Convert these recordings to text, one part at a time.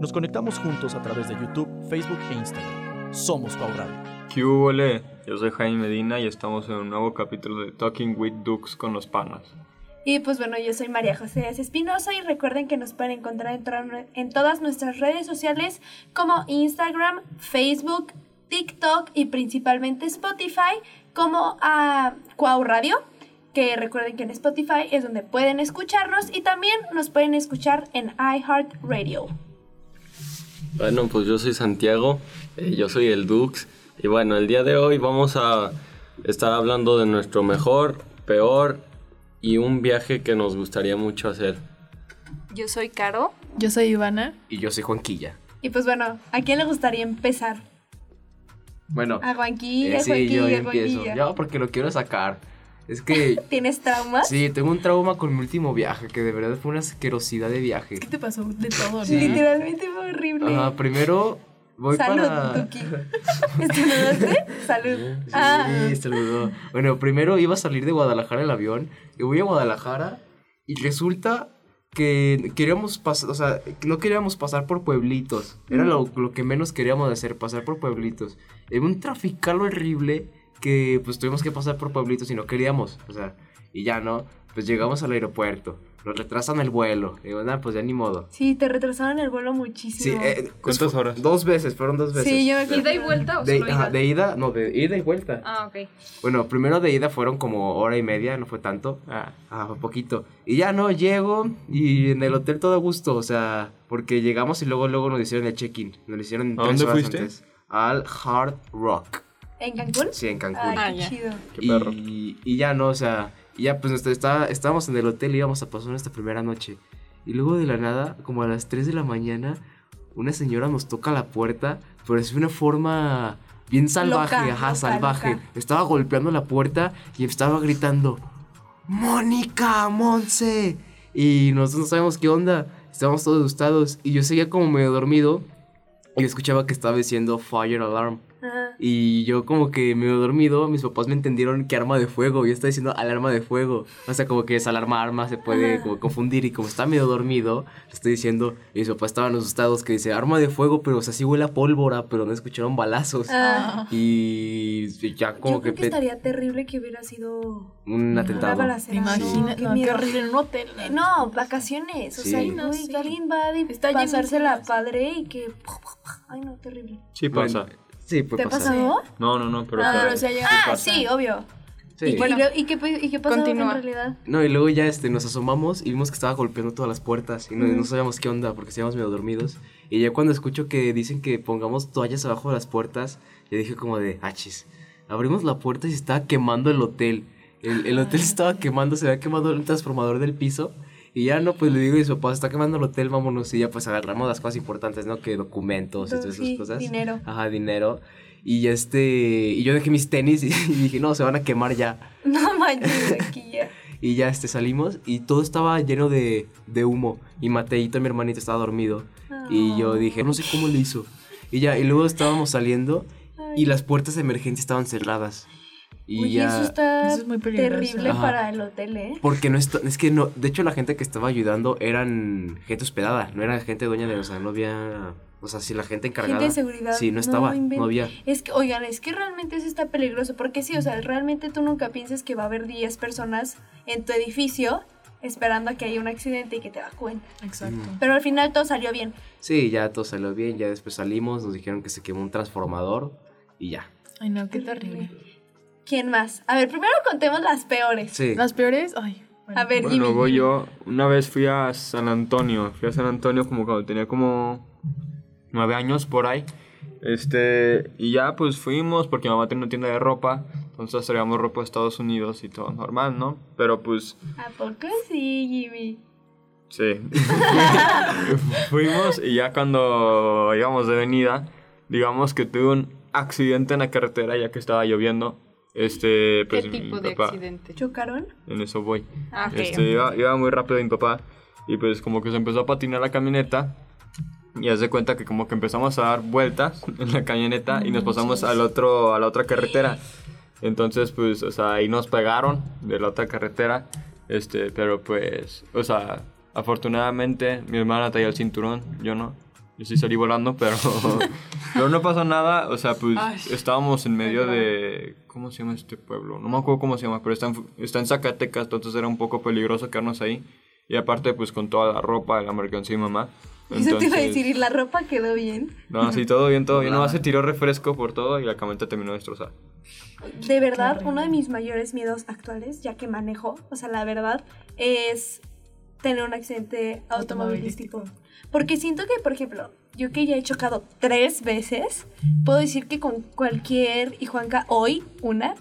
Nos conectamos juntos a través de YouTube, Facebook e Instagram. Somos Cuau Radio. ¿Qué hubo, le? Yo soy Jaime Medina y estamos en un nuevo capítulo de Talking with Dukes con los panas. Y pues bueno, yo soy María José Espinosa y recuerden que nos pueden encontrar en, todas nuestras redes sociales como Instagram, Facebook, TikTok y principalmente Spotify como a Cuau Radio. Que recuerden que en Spotify es donde pueden escucharnos y también nos pueden escuchar en iHeartRadio. Bueno, pues yo soy Santiago, eh, yo soy el Dux y bueno, el día de hoy vamos a estar hablando de nuestro mejor, peor y un viaje que nos gustaría mucho hacer. Yo soy Caro. Yo soy Ivana. Y yo soy Juanquilla. Y pues bueno, ¿a quién le gustaría empezar? Bueno, A Juanquilla, eh, sí, yo, Juanquilla, yo empiezo. Juanquilla. Yo porque lo quiero sacar. Es que, ¿Tienes traumas? sí, tengo un trauma con mi último viaje, que de verdad fue una asquerosidad de viaje. ¿Qué te pasó de todo, no? Literalmente fue horrible. Ajá, primero voy Salud, para... Tuki. ¿Estornudaste? Salud. Sí, Ah, saludó. Bueno, primero iba a salir de Guadalajara el avión. Y voy a Guadalajara. Y resulta que queríamos pasar, o sea, no queríamos pasar por pueblitos. Era lo, lo que menos queríamos hacer, pasar por pueblitos. Era un trafical horrible que pues tuvimos que pasar por pueblitos y no queríamos. O sea, y ya no. Pues llegamos al aeropuerto. Nos retrasan el vuelo. Y digo, nada, pues ya ni modo. sí, te retrasaron el vuelo Sí, muchísimo. eh, ¿Cuántas fue- horas? Dos veces, fueron dos veces. Sí, yo me ¿Ida y vuelta o de, solo ajá, ida? de ida, no, de ida y vuelta. Ah, ok. Bueno, primero de ida fueron como hora y media, no fue tanto. Ah, ah, fue poquito. Y ya no, llego y en el hotel todo a gusto, o sea, porque llegamos y luego luego nos hicieron el check-in. Nos lo hicieron ¿A tres dónde horas fuiste? antes. Al Hard Rock. ¿En Cancún? Sí, en Cancún. Ay, Ah, qué ya. chido. Qué perro. Y, y ya no, o sea, ya pues estaba- estábamos en el hotel y íbamos a pasar nuestra primera noche. Y luego de la nada, como a las 3 de la mañana, una señora nos toca la puerta, pero es de una forma bien salvaje, Loca, ajá, loca, salvaje. loca. Estaba golpeando la puerta y estaba gritando, Mónica, Monse. Y nosotros no sabemos qué onda, estábamos todos asustados. Y yo seguía como medio dormido y escuchaba que estaba diciendo Fire Alarm. Y yo como que medio dormido, mis papás me entendieron que arma de fuego. Yo estaba diciendo alarma de fuego. O sea, como que esa alarma arma se puede como confundir. Y como estaba medio dormido, le estoy diciendo, y mis papás estaban asustados que dice arma de fuego, pero o sea, sí huele a pólvora, pero no escucharon balazos. Ah, Y ya como yo que, creo que estaría terrible que hubiera sido un una atentado. ¿Te balacera. imaginas? qué No, qué horrible en un hotel. No, vacaciones. O Sí. sea, no, güey, sí. que alguien va a Está pasársela cosas. padre y que. Ay, no, terrible. Sí Bueno, pasa. Sí, puede ¿Te pasar. pasado? No, no, no, pero... Ah, pero Ah, sí, obvio. Sí. ¿Y, y Bueno, lo- ¿y qué, y qué pasó continúa. en realidad? No, y luego ya este, nos asomamos y vimos que estaba golpeando todas las puertas y no, no sabíamos qué onda porque estábamos medio dormidos. Y ya cuando escucho que dicen que pongamos toallas abajo de las puertas, yo dije como de, achis, abrimos la puerta y se estaba quemando el hotel. El, el hotel se estaba quemando, se había quemado el transformador del piso. Y ya no, pues le digo a mis papás, está quemando el hotel, vámonos. Y ya pues agarramos las cosas importantes, ¿no? Que documentos y todas esas Sí, cosas. dinero. Ajá, dinero. Y este, y yo dejé mis tenis y, y dije, no, se van a quemar ya. No manches, aquí ya. Y ya este, salimos y todo estaba lleno de, de humo. Y Mateito, mi hermanito, estaba dormido. Y yo dije, no sé cómo le hizo. Y ya, y luego estábamos saliendo y las puertas de emergencia estaban cerradas. Y ya... eso está Eso es muy peligroso. terrible Ajá. para el hotel, ¿eh? Porque no está, es que no, de hecho la gente que estaba ayudando eran gente hospedada, no era gente dueña de, o sea, no había, o sea, si la gente encargada. Gente de seguridad. Sí, no estaba, no, había. Es que, oigan, es que realmente eso está peligroso. Porque sí, o sea, realmente tú nunca piensas que va a haber 10 personas en tu edificio esperando a que haya un accidente y que te evacúen. Exacto. Pero al final todo salió bien. Sí, ya todo salió bien, ya después salimos, nos dijeron que se quemó un transformador y ya. Ay, no, qué terrible. ¿Quién más? A ver, primero contemos las peores. Sí. Las peores, ay. bueno. A ver, Bueno, Jimmy. voy yo. Una vez fui a San Antonio. Fui a San Antonio como cuando tenía como nueve años por ahí. Este, y ya pues fuimos porque mi mamá tiene una tienda de ropa. Entonces traíamos ropa de Estados Unidos y todo normal, ¿no? Pero pues, ¿A poco sí, Jimmy? sí. Fuimos y ya cuando íbamos de venida, digamos que tuve un accidente en la carretera ya que estaba lloviendo. Este, ¿Qué pues mi tipo de papá- accidente? ¿Chocaron? En eso voy. Ah, ok. Este, iba, iba muy rápido mi papá y pues como que se empezó a patinar la camioneta y haz de cuenta que como que empezamos a dar vueltas en la camioneta y nos pasamos al otro, a la otra carretera. Entonces pues, o sea, ahí nos pegaron de la otra carretera, este, pero pues, o sea, afortunadamente mi hermana traía el cinturón, yo no. Yo sí salí volando, pero, pero no pasó nada. O sea, pues Ay. estábamos en medio de... ¿Cómo se llama este pueblo? No me acuerdo cómo se llama, pero está en, está en Zacatecas, entonces era un poco peligroso quedarnos ahí. Y aparte, pues con toda la ropa, la mercancía y mamá. Eso te iba a Entonces- decir, y la ropa quedó bien. No, sí, todo bien, todo bien. Nomás se tiró refresco por todo y la camioneta terminó destrozada. De verdad, uno de mis mayores miedos actuales, ya que manejo, o sea, la verdad, es tener un accidente automovilístico. Porque siento que, por ejemplo, yo que ya he chocado tres veces, puedo decir que con cualquier, y Juanca hoy, una,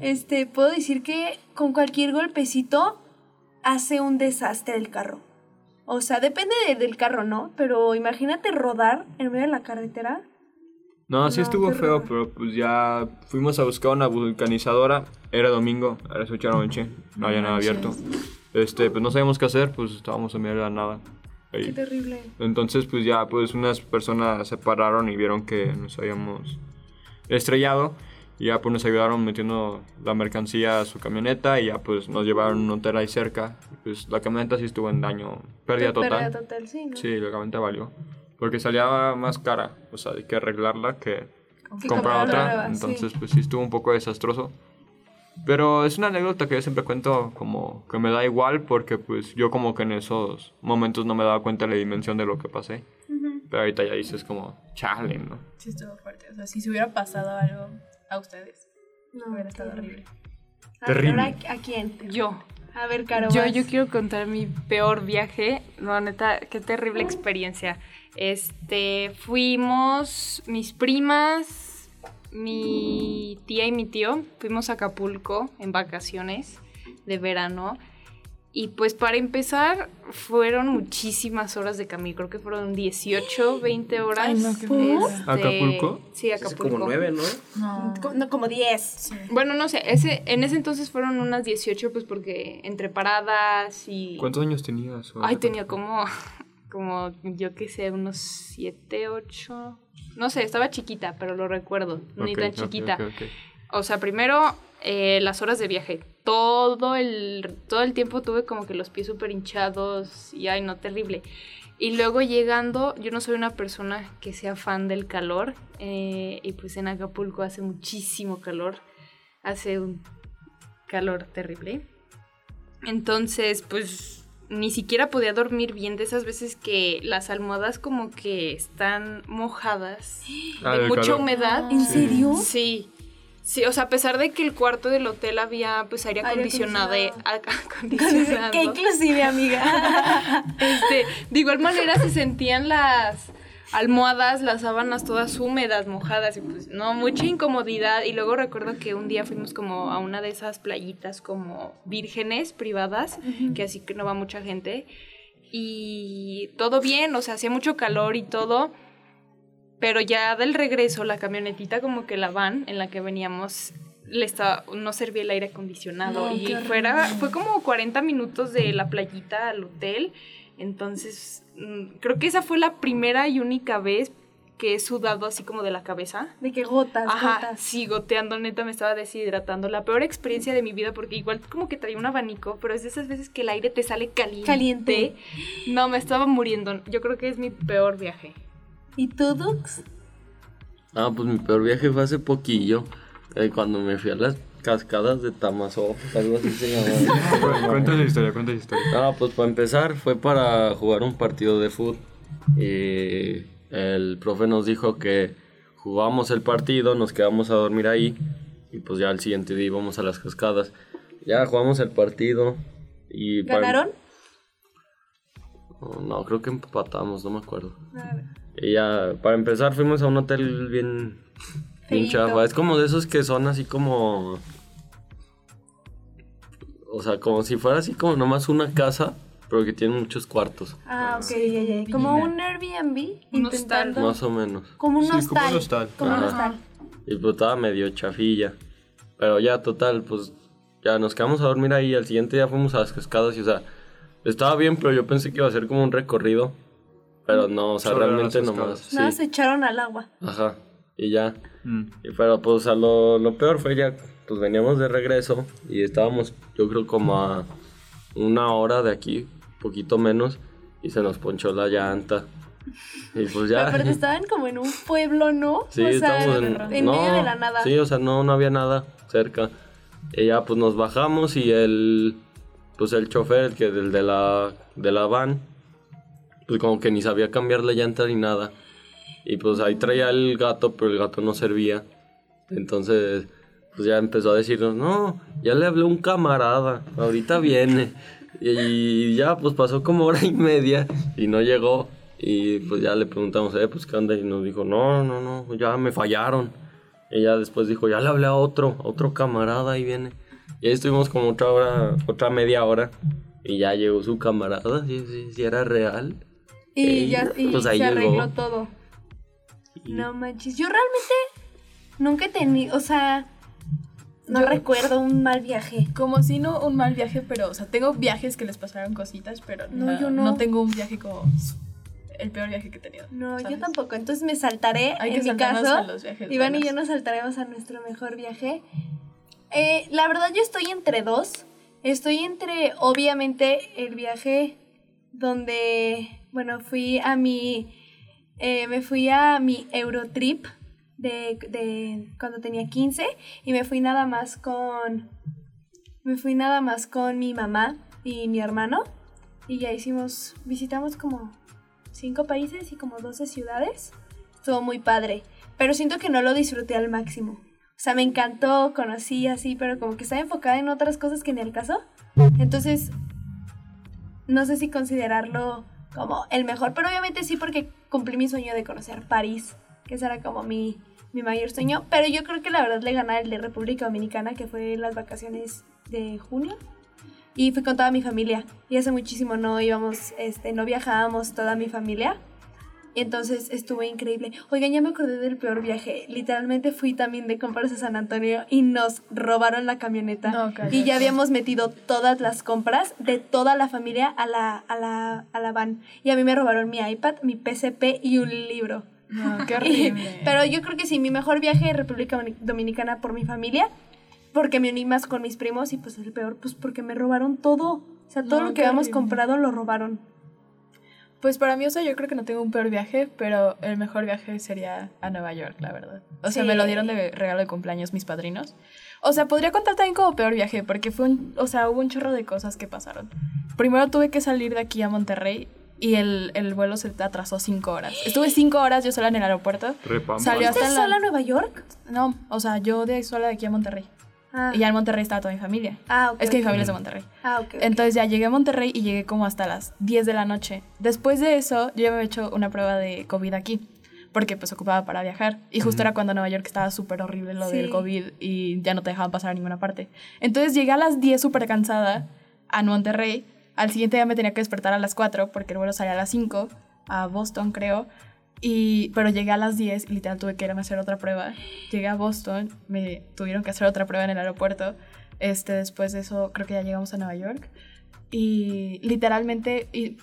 este, puedo decir que con cualquier golpecito hace un desastre el carro. O sea, depende de- del carro, ¿no? Pero imagínate rodar en medio de la carretera. No, sí No, estuvo feo, pero pues ya fuimos a buscar una vulcanizadora. Era domingo, a las 8 de la noche, no había nada abierto. Este, pues no sabíamos qué hacer, pues estábamos en medio de la nada. Ahí. Qué terrible. Entonces, pues ya, pues unas personas se pararon y vieron que nos habíamos estrellado. Y ya, pues nos ayudaron metiendo la mercancía a su camioneta y ya, pues nos llevaron a un hotel ahí cerca. Pues la camioneta sí estuvo en daño, pérdida total. Pérdida total, sí, ¿no? Sí, la camioneta valió. Porque salía más cara, o sea, hay que arreglarla que Que comprar otra. nueva, sí. entonces, pues sí estuvo un poco desastroso. Pero es una anécdota que yo siempre cuento como que me da igual porque pues yo como que en esos momentos no me daba cuenta de la dimensión de lo que pasé. Pero ahorita ya dices como, chale, ¿no? Sí, estuvo fuerte. O sea, si se hubiera pasado algo a ustedes, No, hubiera estado terrible. horrible. Terrible. ahora, ¿a quién? Yo. A ver, Caro. Yo, yo quiero contar mi peor viaje. No, neta, qué terrible experiencia. Este, fuimos mis primas, mi tía y mi tío, fuimos a Acapulco en vacaciones de verano. Y pues para empezar, fueron muchísimas horas de camino. Creo que fueron 18, 20 horas. Ay, no, qué ¿Por? Este, ¿Acapulco? Sí, Hace Acapulco. como nueve, ¿no? No. No, como 10. Bueno, no sé, ese, en ese entonces fueron unas 18, pues porque entre paradas y... ¿Cuántos años tenías? Ay, tenía como, como, yo qué sé, unos 7, 8... No sé, estaba chiquita, pero lo recuerdo, ni tan chiquita. O sea, primero eh, las horas de viaje. Todo el, todo el tiempo tuve como que los pies súper hinchados y ay, no, terrible. Y luego llegando, yo no soy una persona que sea fan del calor. eh, y pues en Acapulco hace muchísimo calor. Hace un calor terrible. Entonces, pues ni siquiera podía dormir bien de esas veces que las almohadas como que están mojadas. Ah, de mucha calor. humedad. ¿En serio? Sí. Sí, o sea, a pesar de que el cuarto del hotel había pues aire acondicionado, acondicionado. acondicionado. Qué inclusive, amiga. Este, de igual manera se sentían las almohadas, las sábanas todas húmedas, mojadas y pues no, mucha incomodidad. Y luego recuerdo que un día fuimos como a una de esas playitas como vírgenes privadas, que así que no va mucha gente. Y todo bien, o sea, hacía mucho calor y todo. Pero ya del regreso, la camionetita como que la van en la que veníamos le estaba, no servía el aire acondicionado No, y fuera fue como 40 minutos de la playita al hotel entonces mm, creo que esa fue la primera y única vez que he sudado así como de la cabeza De que gotas, Ajá, gotas. sí, goteando, neta, me estaba deshidratando. La peor experiencia de mi vida, porque igual como que traía un abanico, pero es de esas veces que el aire te sale caliente. Caliente. No, me estaba muriendo. Yo creo que es mi peor viaje. ¿Y tú, Dux? Ah, pues mi peor viaje fue hace poquillo, eh, cuando me fui a las cascadas de Tamazopo, algo así se llama. Cu- Cuenta la historia, cuenta la historia. Ah, pues para empezar fue para jugar un partido de fútbol. Y el profe nos dijo que jugábamos el partido, nos quedamos a dormir ahí y pues ya al siguiente día íbamos a las cascadas. Ya jugamos el partido y... ¿Ganaron? No, no, creo que empatamos, no me acuerdo. A ver. Y ya, para empezar fuimos a un hotel bien... Bien chafa. Es como de esos que son así como... O sea, como si fuera así como nomás una casa, pero que tiene muchos cuartos. Ah, ok, ya, ya. Como un Airbnb Un intentando. Más o menos. Como un Sí, como hostal. un hostal. Como un hostal. Y pues estaba medio chafilla. Pero ya, total, pues ya nos quedamos a dormir ahí. Al siguiente día fuimos a las cascadas y, o sea, estaba bien, pero yo pensé que iba a ser como un recorrido. Pero no, o sea, realmente nomás. cascadas. Sí. Nada, se echaron al agua. Ajá. Y ya. Mm. Y pero pues a lo, lo peor fue ya, pues veníamos de regreso y estábamos, yo creo, como a una hora de aquí, poquito menos, y se nos ponchó la llanta. Y pues Pero ya. aparte estaban como en un pueblo, ¿no? Sí, o sea, en, en no, medio de la nada. Sí, o sea, no, no había nada cerca. Y ya pues nos bajamos y el pues el chofer, el que del de la de la van, pues como que ni sabía cambiar la llanta ni nada. Y pues ahí traía el gato, pero el gato no servía. Entonces, pues ya empezó a decirnos, "No, ya le hablé a un camarada, ahorita viene." Y ya pues pasó como hora y media y no llegó. Y pues ya le preguntamos, eh, pues qué onda. Y nos dijo, no, no, no, ya me fallaron. Y ya después dijo, ya le hablé a otro, a otro camarada, ahí viene. Y ahí estuvimos como otra hora, otra media hora. Y ya llegó su camarada, si, si, si era real. Y Ey, ya y pues ahí se arregló llegó. No manches, yo realmente nunca he tenido, o sea, no Yo- recuerdo un mal viaje. Como si no un mal viaje, pero, o sea, tengo viajes que les pasaron cositas, pero No, no, yo no. no tengo un viaje como el peor viaje que he tenido. No, yo tampoco. Entonces me saltaré. Hay que en mi caso, a los viajes Iván y yo nos saltaremos a nuestro mejor viaje. Eh, la verdad, yo estoy entre dos. Estoy entre, obviamente, el viaje donde, bueno, fui a mi, eh, me fui a mi Eurotrip de, de cuando tenía 15 y me fui nada más con, me fui nada más con mi mamá y mi hermano y ya hicimos, visitamos como cinco países y como 12 ciudades. Estuvo muy padre, pero siento que no lo disfruté al máximo. O sea, me encantó, conocí así, pero como que estaba enfocada en otras cosas que en el caso. Entonces, no sé si considerarlo como el mejor, pero obviamente sí porque cumplí mi sueño de conocer París, que ese era como mi, mi mayor sueño. Pero yo creo que la verdad le gané el de República Dominicana, que fue las vacaciones de junio. Y fui con toda mi familia. Y hace muchísimo no íbamos, este, no viajábamos toda mi familia. Y entonces estuvo increíble. Oigan, ya me acordé del peor viaje. Literalmente fui también de compras a San Antonio y nos robaron la camioneta. No, y ya habíamos metido todas las compras de toda la familia a la, a la, a la van. Y a mí me robaron mi iPad, mi PSP y un libro. No, qué Y- horrible. pero yo creo que sí, mi mejor viaje a República Domini- Dominicana por mi familia, porque me uní más con mis primos y pues el peor, pues porque me robaron todo. O sea, todo No, lo que habíamos horrible. comprado lo robaron. Pues para mí, o sea, yo creo que no tengo un peor viaje, pero el mejor viaje sería a Nueva York, la verdad. O sea, Sí. me lo dieron de regalo de cumpleaños mis padrinos. O sea, podría contar también como peor viaje, porque fue un, o sea, hubo un chorro de cosas que pasaron. Primero tuve que salir de aquí a Monterrey y el, el vuelo se atrasó cinco horas. Estuve cinco horas yo sola en el aeropuerto. Repampa. Salió hasta ¿Estás en la- sola a Nueva York? No, o sea, yo de sola de aquí a Monterrey. Ah, Y ya en Monterrey estaba toda mi familia. ah, ok. Es que mi familia es de Monterrey. Ah, ok. ok. Entonces ya llegué a Monterrey y llegué como hasta las 10 de la noche. Después de eso, yo ya me había hecho una prueba de COVID aquí, porque pues ocupaba para viajar. Y justo era cuando Nueva York estaba súper horrible lo Sí. del COVID y ya no te dejaban pasar a ninguna parte. Entonces llegué a las 10 súper cansada a Monterrey. Al siguiente día me tenía que despertar a las 4 porque el vuelo salía a las 5 a Boston, creo. Y, pero llegué a las 10 y literal tuve que irme a hacer otra prueba. Llegué a Boston, me tuvieron que hacer otra prueba en el aeropuerto. Este, después de eso, creo que ya llegamos a Nueva York. Y literalmente, y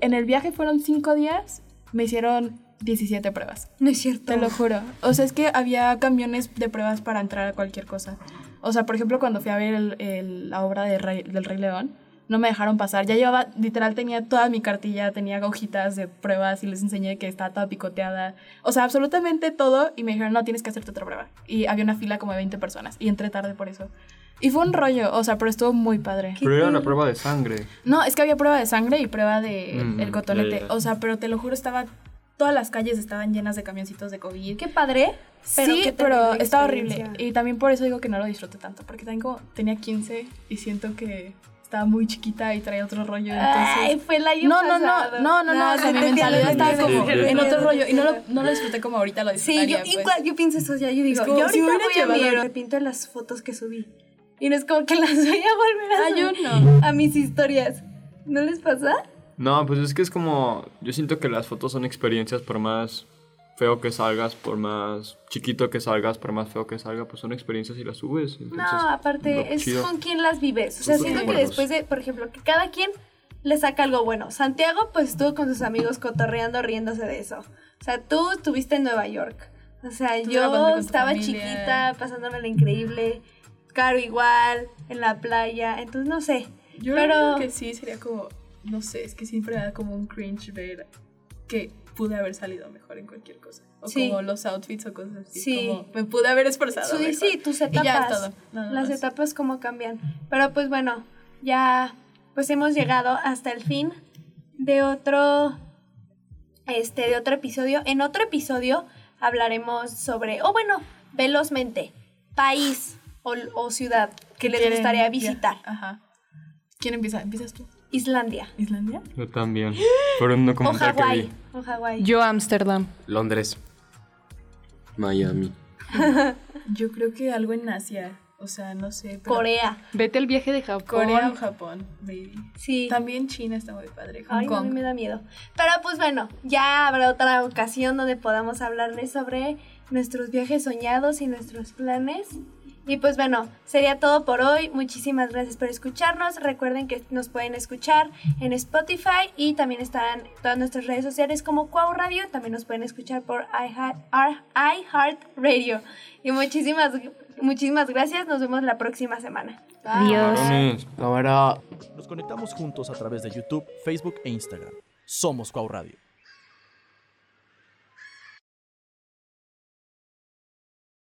en el viaje fueron 5 días, me hicieron 17 pruebas. no es cierto. Te lo juro. O sea, es que había camiones de pruebas para entrar a cualquier cosa. O sea, por ejemplo, cuando fui a ver el- el- la obra de Rey- del Rey León, no me dejaron pasar. Ya llevaba, literal, tenía toda mi cartilla, tenía hojitas de pruebas y les enseñé que estaba toda picoteada. O sea, absolutamente todo. Y me dijeron, no, tienes que hacerte otra prueba. Y había una fila como de 20 personas. Y entré tarde por eso. Y fue un rollo, o sea, pero estuvo muy padre. Pero era una prueba de sangre. No, es que había prueba de sangre y prueba de Mm, el cotonete. ya. O sea, pero te lo juro, estaba. Todas las calles estaban llenas de camioncitos de COVID. Qué padre. Pero sí, qué pero estaba horrible. Y también por eso digo que no lo disfruté tanto. Porque también como tenía 15 y siento que estaba muy chiquita y traía otro rollo. Entonces. Ay, fue el año no, no, pasado. no, no, no, no, o sea, sí mi mentalidad estaba como en otro rollo y no lo, no lo disfruté como ahorita lo Sí, disfrutaría. yo pues. igual, yo pienso eso ya. Yo digo, como yo si ahorita hubiera voy a llevado- me arrepiento de las fotos que subí. Y no es como que las voy a volver a Ah, yo subir no. a mis historias. ¿No les pasa? No, pues es que es como. Yo siento que las fotos son experiencias, por más feo que salgas, por más chiquito que salgas, por más feo que salga, pues son experiencias y las subes. Entonces, No, lo aparte, es chido. con quien las vives. O sea, siento que después de, por ejemplo, que cada quien le saca algo bueno. Santiago, pues estuvo con sus amigos cotorreando, riéndose de eso. O sea, tú estuviste en Nueva York. O sea, Tú yo estaba familia. chiquita, pasándomela increíble. Caro igual, en la playa. Entonces, no sé. Yo Pero- creo que sí sería como, no sé, es que siempre me da como un cringe ver que pude haber salido mejor en cualquier cosa. O Sí. como los outfits o cosas así. Sí. Como me pude haber esforzado. Sí, mejor. sí, tus Y etapas. ya es todo. Nada Las más. etapas como cambian. Pero pues bueno, ya pues hemos llegado hasta el fin de otro este de otro episodio. En otro episodio hablaremos sobre o bueno, velozmente, país o, o ciudad que les gustaría visitar. Ajá. ¿Quién empieza? ¿Empiezas tú? Islandia ¿Islandia? Yo también. Por un o documental que Hawái, vi. o Hawái. Yo Ámsterdam. Londres. Miami. Yo creo que algo en Asia. O sea, no sé. pero- Corea. Vete al viaje de Japón. Corea o Japón, baby. Sí. También China está muy padre. Hong Ay, no, a Kong. mí me da miedo. Pero pues bueno, ya habrá otra ocasión donde podamos hablarles sobre nuestros viajes soñados y nuestros planes. Y pues bueno, sería todo por hoy. Muchísimas gracias por escucharnos. Recuerden que nos pueden escuchar en Spotify y también están todas nuestras redes sociales como Cuau Radio. También nos pueden escuchar por iHeart Ar- iHeartRadio. Y muchísimas, muchísimas gracias. Nos vemos la próxima semana. Adiós. Nos conectamos juntos a través de YouTube, Facebook e Instagram. Somos Cuau Radio.